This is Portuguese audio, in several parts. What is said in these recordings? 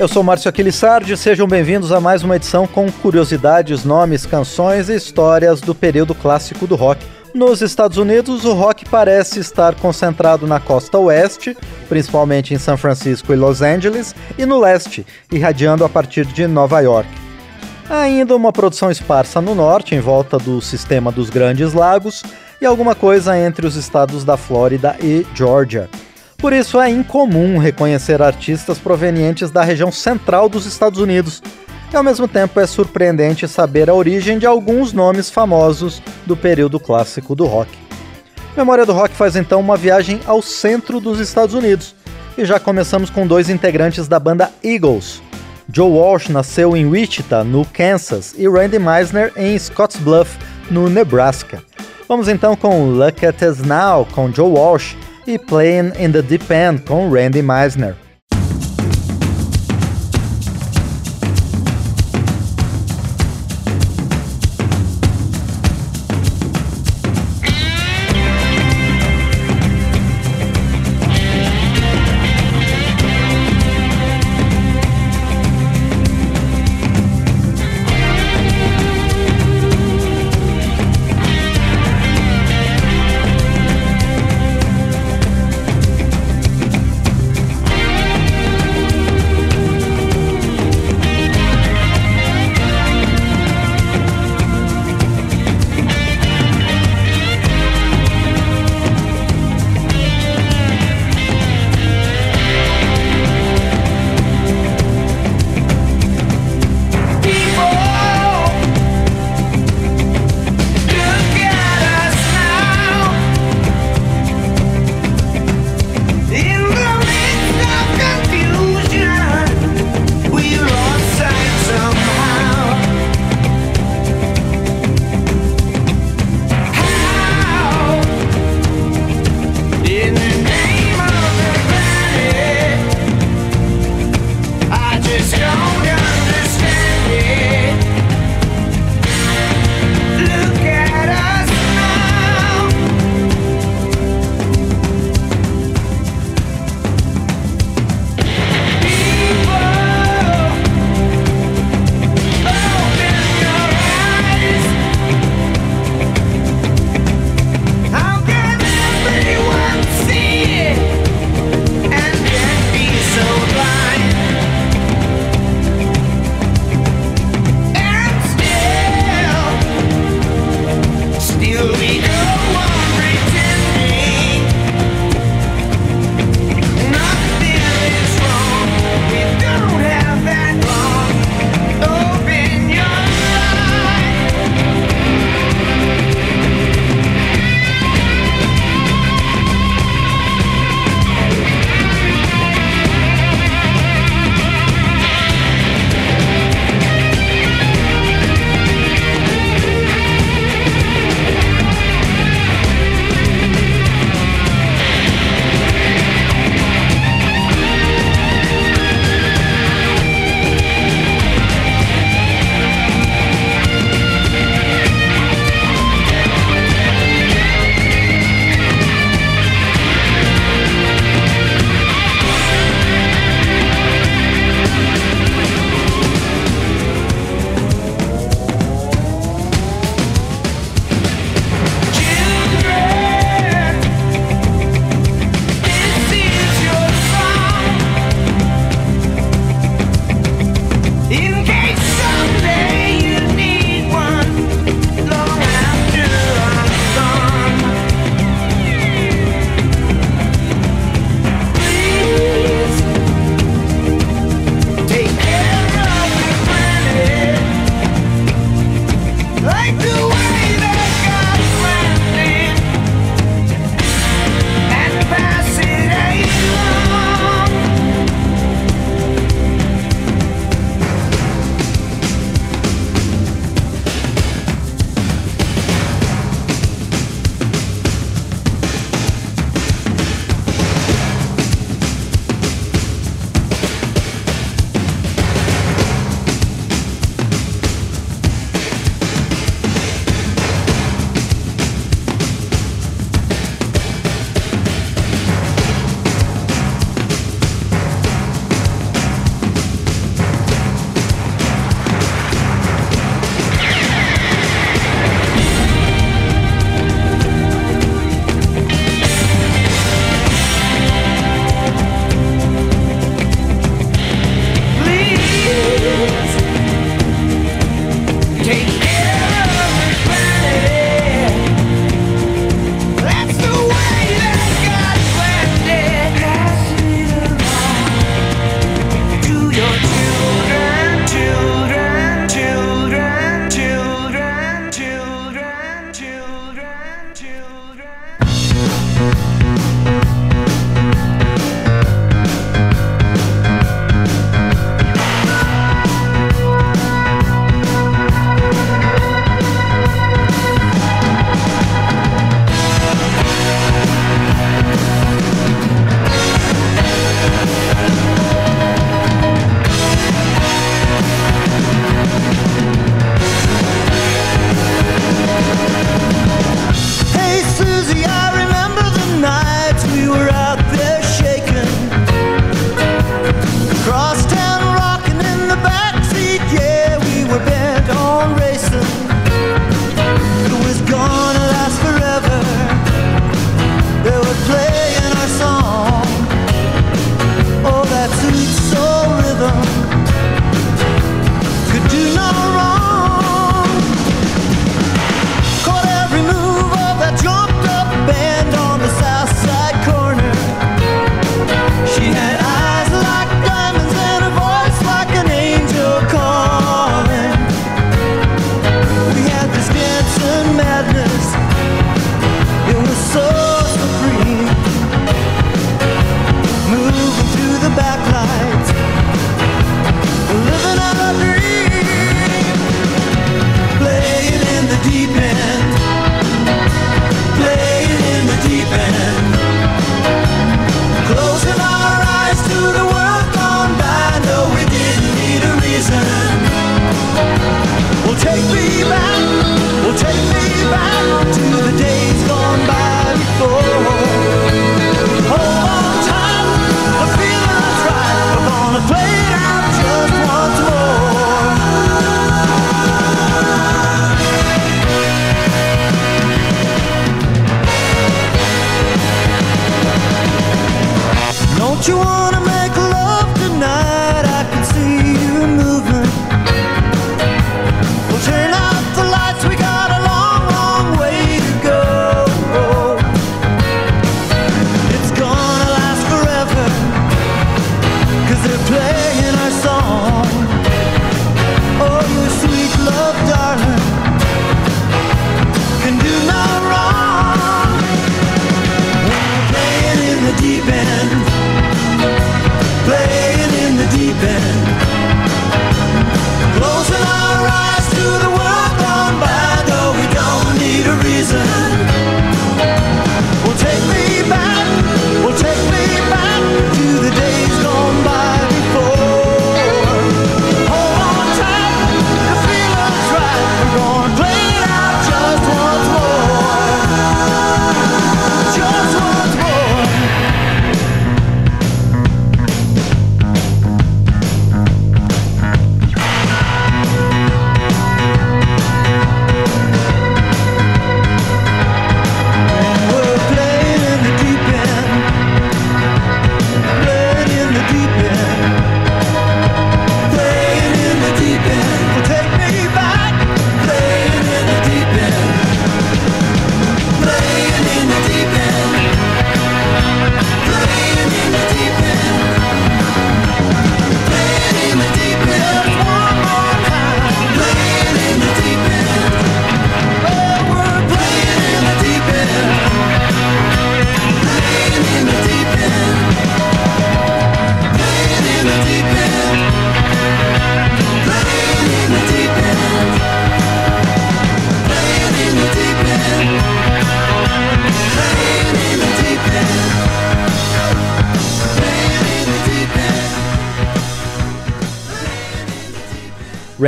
Eu sou Márcio Aquilissardi, sejam bem-vindos a mais uma edição com curiosidades, nomes, canções e histórias do período clássico do rock. Nos Estados Unidos, o rock parece estar concentrado na costa oeste, principalmente em São Francisco e Los Angeles, e no leste, irradiando a partir de Nova York. Há ainda uma produção esparsa no norte, em volta do sistema dos Grandes Lagos, e alguma coisa entre os estados da Flórida e Georgia. Por isso é incomum reconhecer artistas provenientes da região central dos Estados Unidos. E ao mesmo tempo é surpreendente saber a origem de alguns nomes famosos do período clássico do rock. Memória do Rock faz então uma viagem ao centro dos Estados Unidos. E já começamos com dois integrantes da banda Eagles. Joe Walsh nasceu em Wichita, no Kansas, e Randy Meisner em Scottsbluff, no Nebraska. Vamos então com Look at Us Now, com Joe Walsh, e Playing in the Deep End com Randy Meisner.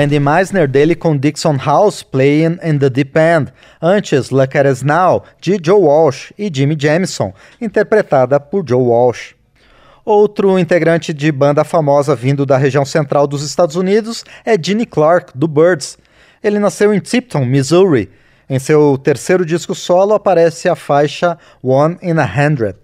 Randy Meisner dele com Dixon House Playing in the Deep End, antes Look at Us Now, de Joe Walsh e Jimmy Jamison, interpretada por Joe Walsh. Outro integrante de banda famosa vindo da região central dos Estados Unidos é Gene Clark, do Birds. Ele nasceu em Tipton, Missouri. Em seu terceiro disco solo aparece a faixa One in a Hundred.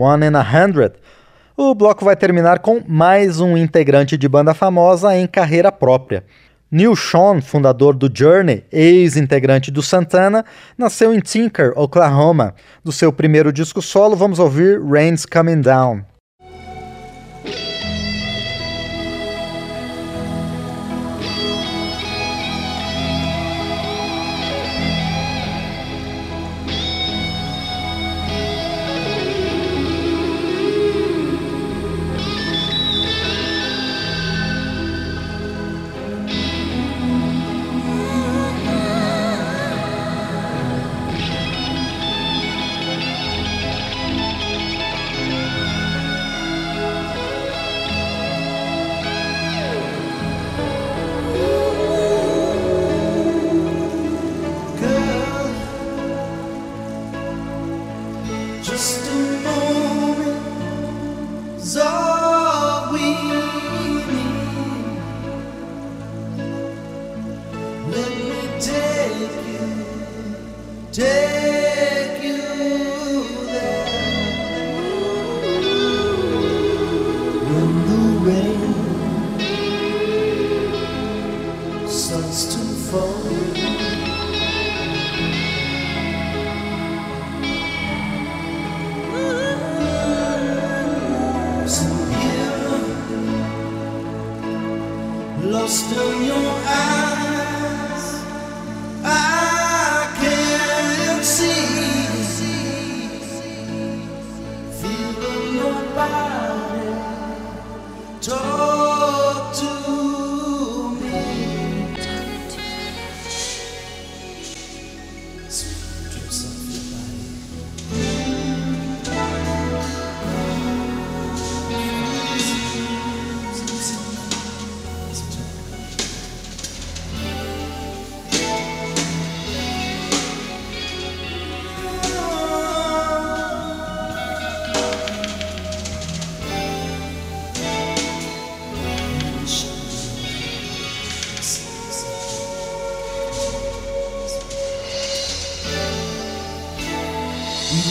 One in a Hundred. O bloco vai terminar com mais um integrante de banda famosa em carreira própria. Neil Sean, fundador do Journey, ex-integrante do Santana, nasceu em Tinker, Oklahoma. Do seu primeiro disco solo, vamos ouvir Rain's Coming Down.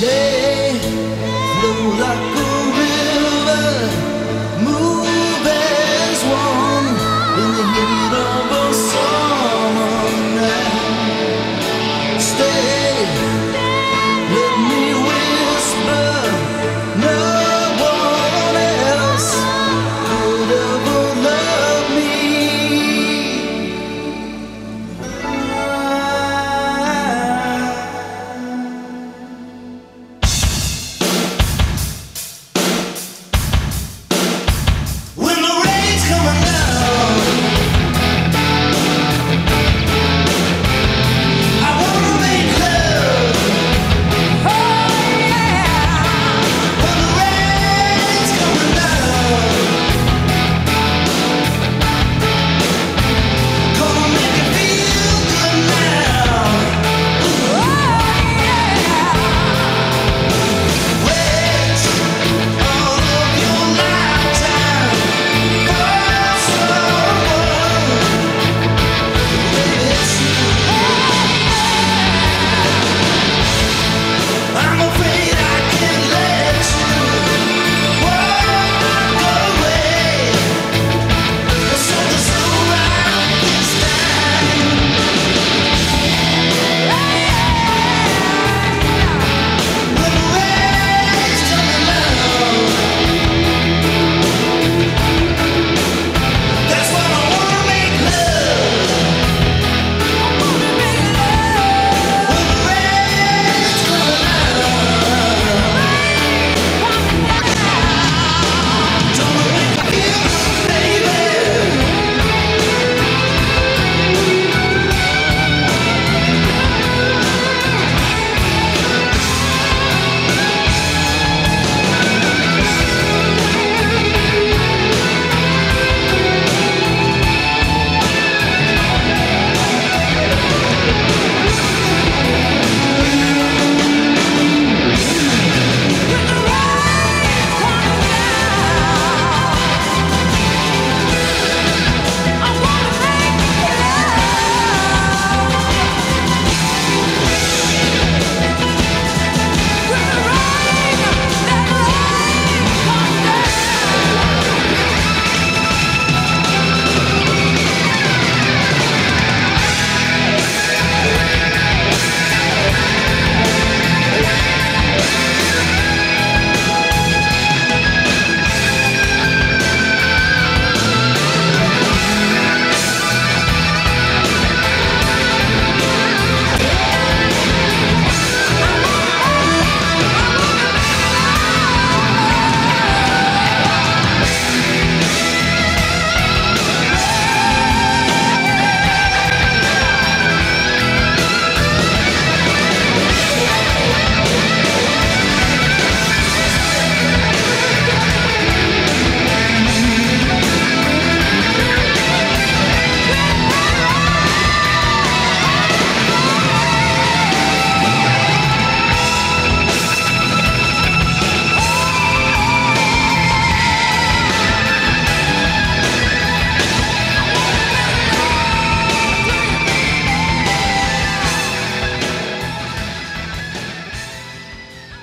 lay, flow like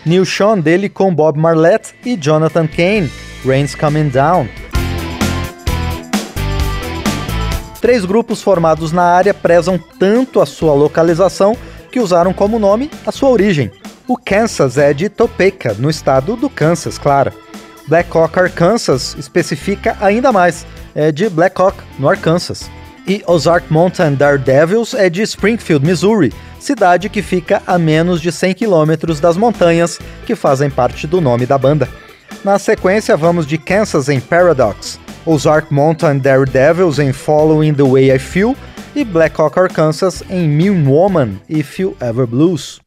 New Sean dele com Bob Marlette e Jonathan Kane, Rain's Coming Down. Três grupos formados na área prezam tanto a sua localização que usaram como nome a sua origem. O Kansas é de Topeka, no estado do Kansas, claro. Black Hawk Arkansas especifica ainda mais, é de Black Hawk, no Arkansas. E Ozark Mountain Daredevils é de Springfield, Missouri, cidade que fica a menos de 100 quilômetros das montanhas que fazem parte do nome da banda. Na sequência, vamos de Kansas em Paradox, Ozark Mountain Daredevils em Following the Way I Feel e Black Hawk Arkansas em Mean Woman If You Ever Blues.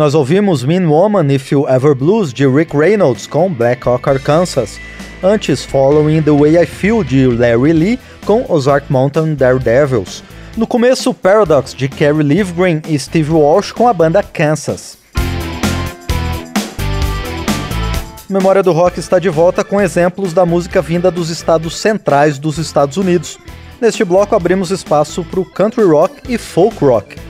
Nós ouvimos Mean Woman If You Ever Blues de Rick Reynolds com Black Hawk Arkansas. Antes, Following the Way I Feel de Larry Lee com Ozark Mountain Daredevils. No começo, Paradox de Kerry Livgren e Steve Walsh com a banda Kansas. Memória do Rock está de volta com exemplos da música vinda dos estados centrais dos Estados Unidos. Neste bloco abrimos espaço para o country rock e folk rock.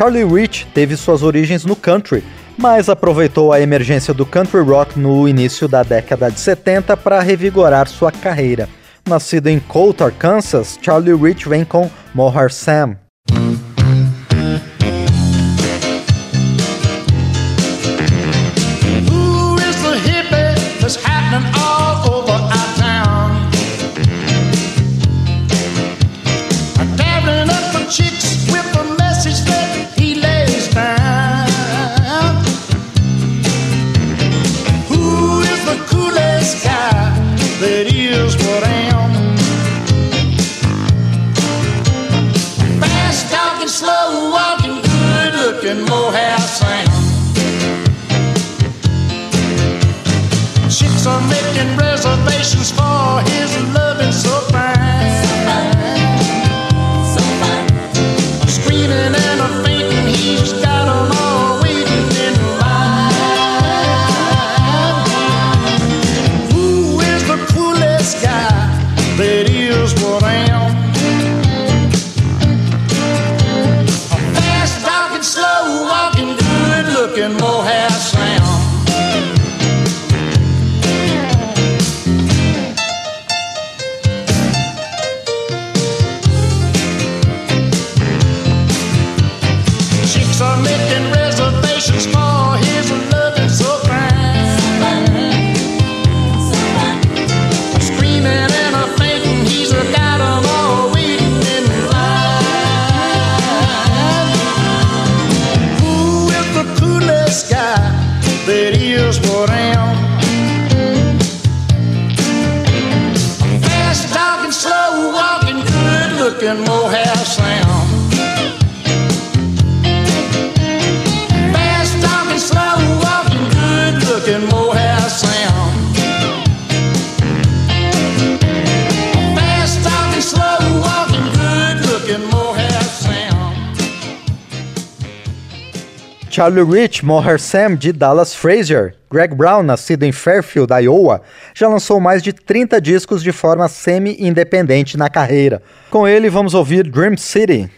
Charlie Rich teve suas origens no country, mas aproveitou a emergência do country rock no início da década de 70 para revigorar sua carreira. Nascido em Colt, Arkansas, Charlie Rich vem com Mohar Sam. Charlie Rich, Moher Sam de Dallas Frazier. Greg Brown, nascido em Fairfield, Iowa, já lançou mais de 30 discos de forma semi-independente na carreira. Com ele, vamos ouvir Dream City.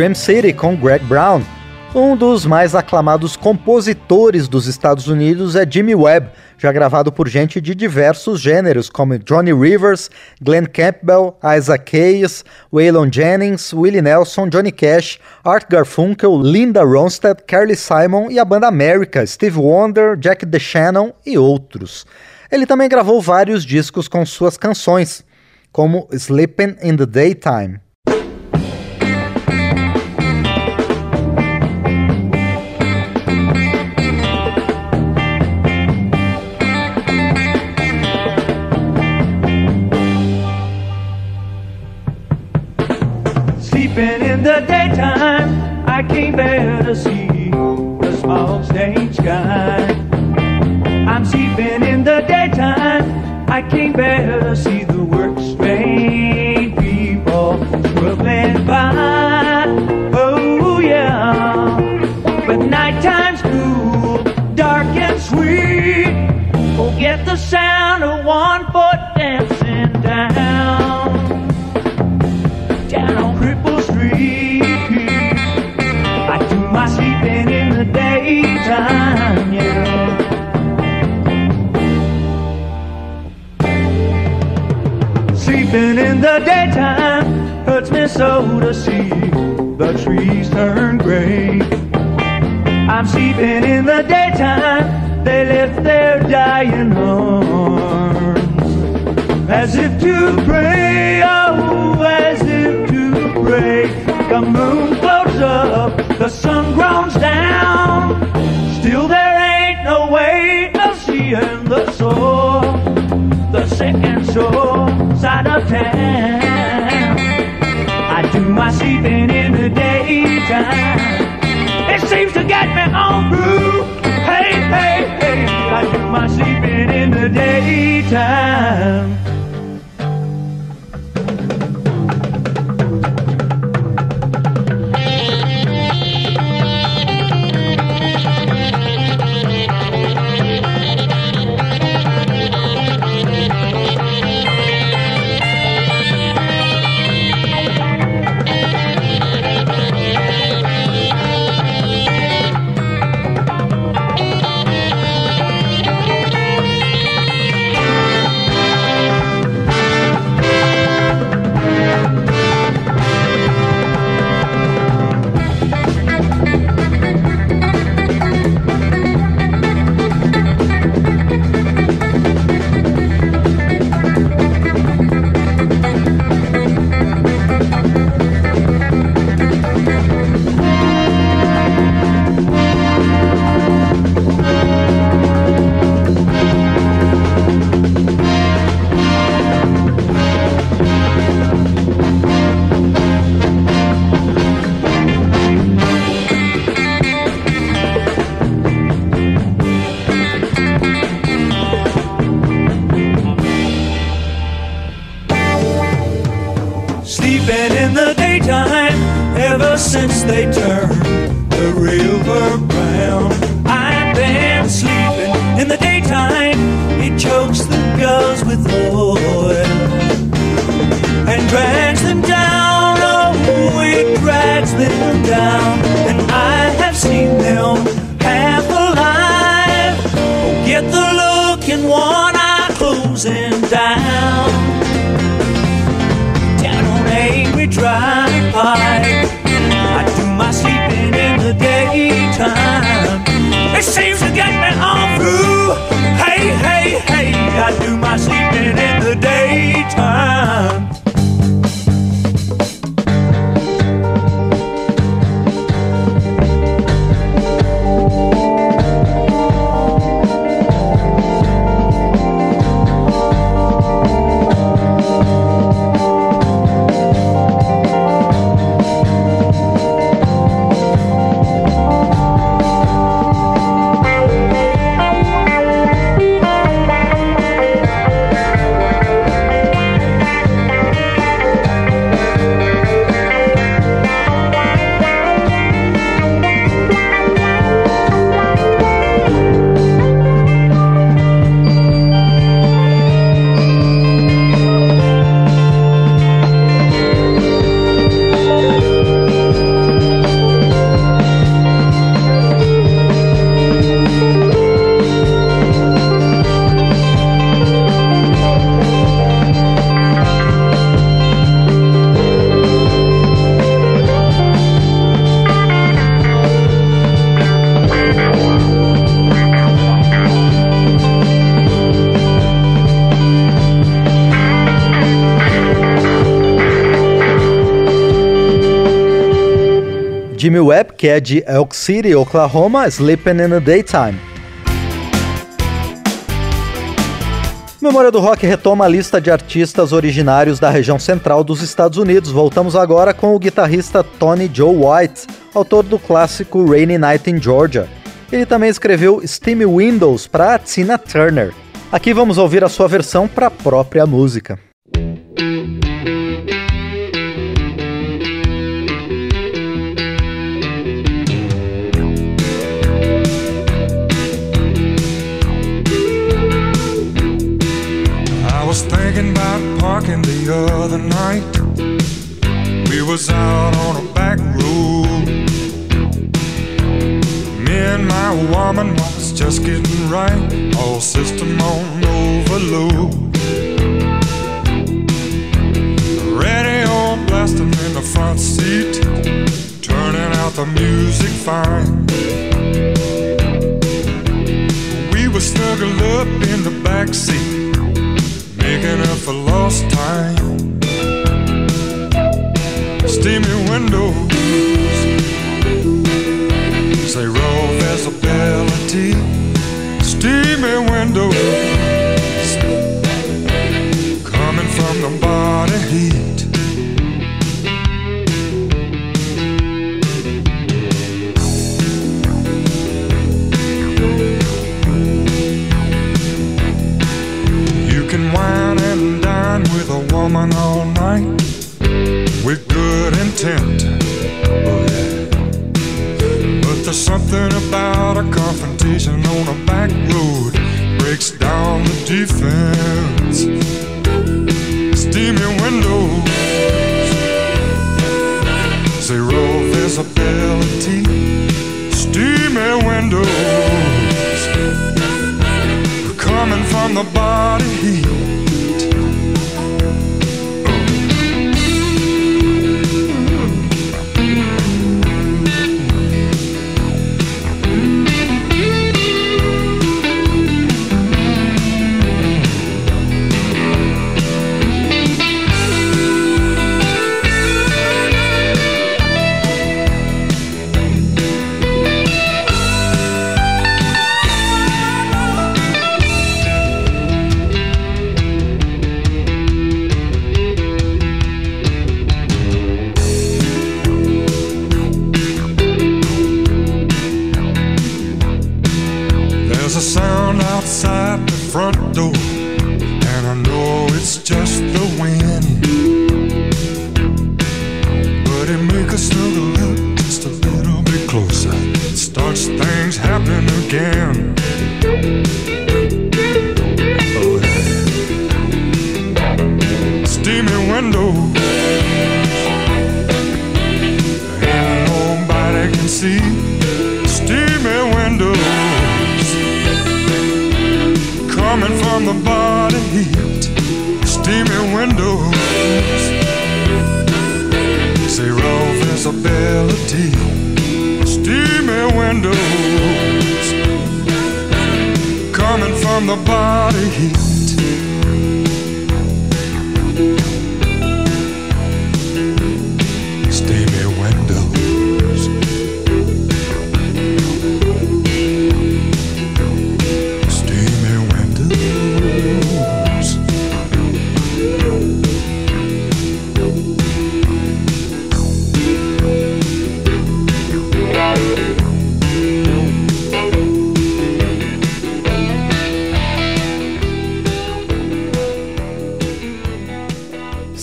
Dream City com Greg Brown. Um dos mais aclamados compositores dos Estados Unidos é Jimmy Webb, já gravado por gente de diversos gêneros, como Johnny Rivers, Glenn Campbell, Isaac Hayes, Waylon Jennings, Willie Nelson, Johnny Cash, Art Garfunkel, Linda Ronstadt, Carly Simon e a banda America, Steve Wonder, Jack DeShannon e outros. Ele também gravou vários discos com suas canções, como Sleeping in the Daytime. Can't bear to see the small stage sky. I'm sleeping in the daytime, I can't bear to see the work straight people struggling by. Oh yeah, but nighttime's cool, dark and sweet. Forget the sound of one in the daytime hurts me so to see the trees turn gray. I'm sleeping in the daytime, they lift their dying arms as if to pray, oh, as if to pray. The moon floats up, the sun groans down. Town. I do my sleeping in the daytime. It seems to get me on through. Hey, hey, hey, I do my sleeping in the daytime. Jimmy Webb, que é de Elk City, Oklahoma, Sleeping in the Daytime. Memória do Rock retoma a lista de artistas originários da região central dos Estados Unidos. Voltamos agora com o guitarrista Tony Joe White, autor do clássico Rainy Night in Georgia. Ele também escreveu Steamy Windows para Tina Turner. Aqui vamos ouvir a sua versão para a própria música. Other night. We was out on a back road. Me and my woman was just getting right. All system on overload. Radio blasting in the front seat. Turning out the music fine. We were snuggled up in the back seat making up for lost time. Steamy windows say raw visibility. Steamy windows coming from the body heat. You can wine and dine with a woman all night good intent. Oh, yeah. But there's something about a confrontation on a back road breaks down the defense. Steamy windows, zero visibility. Steamy windows coming from the body heat.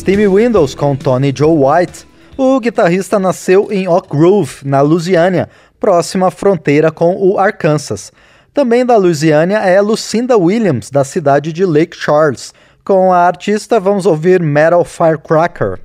Steve Windows com Tony Joe White, o guitarrista nasceu em Oak Grove, na Louisiana, próxima à fronteira com o Arkansas. Também da Louisiana é Lucinda Williams, da cidade de Lake Charles. Com a artista, vamos ouvir Metal Firecracker.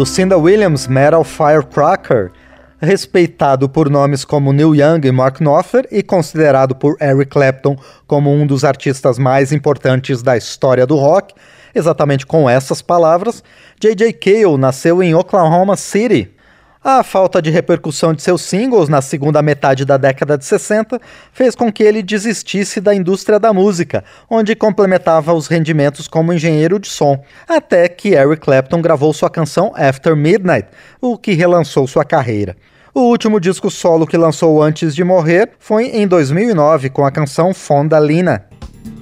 Lucinda Williams, Metal Firecracker, respeitado por nomes como Neil Young e Mark Knopfler e considerado por Eric Clapton como um dos artistas mais importantes da história do rock, exatamente com essas palavras, J.J. Cale nasceu em Oklahoma City, a falta de repercussão de seus singles na segunda metade da década de 60 fez com que ele desistisse da indústria da música, onde complementava os rendimentos como engenheiro de som, até que Eric Clapton gravou sua canção After Midnight, o que relançou sua carreira. O último disco solo que lançou antes de morrer foi em 2009 com a canção Fondalina. throwing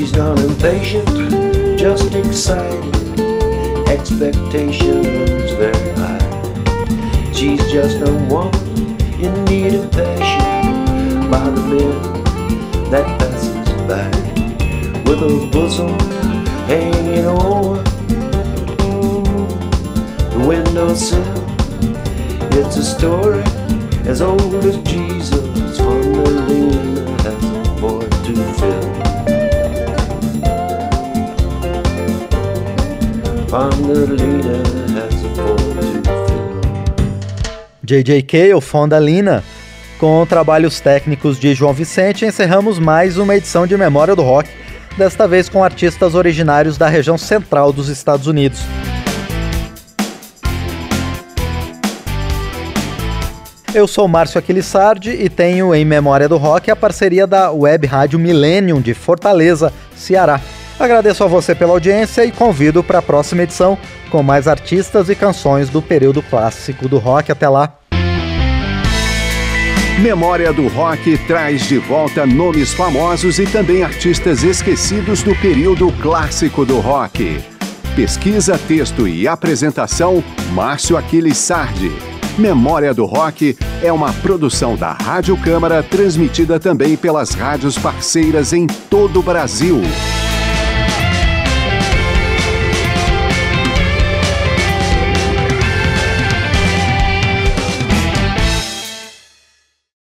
She's not impatient, just excited. Expectations very high. She's just a woman in need of passion by the men that passes by. With her bosom hanging over the windowsill. It's a story as old as Jesus. Fondelina has a void to fill. J.J. Cale, Fondalina. Com trabalhos técnicos de João Vicente, encerramos mais uma edição de Memória do Rock, desta vez com artistas originários da região central dos Estados Unidos. Eu sou Márcio Aquilissardi e tenho em Memória do Rock a parceria da Web Rádio Millennium de Fortaleza, Ceará. Agradeço a você pela audiência e convido para a próxima edição com mais artistas e canções do período clássico do rock. Até lá! Memória do Rock traz de volta nomes famosos e também artistas esquecidos do período clássico do rock. Pesquisa, texto e apresentação, Márcio Aquiles Sardi. Memória do Rock é uma produção da Rádio Câmara, transmitida também pelas rádios parceiras em todo o Brasil.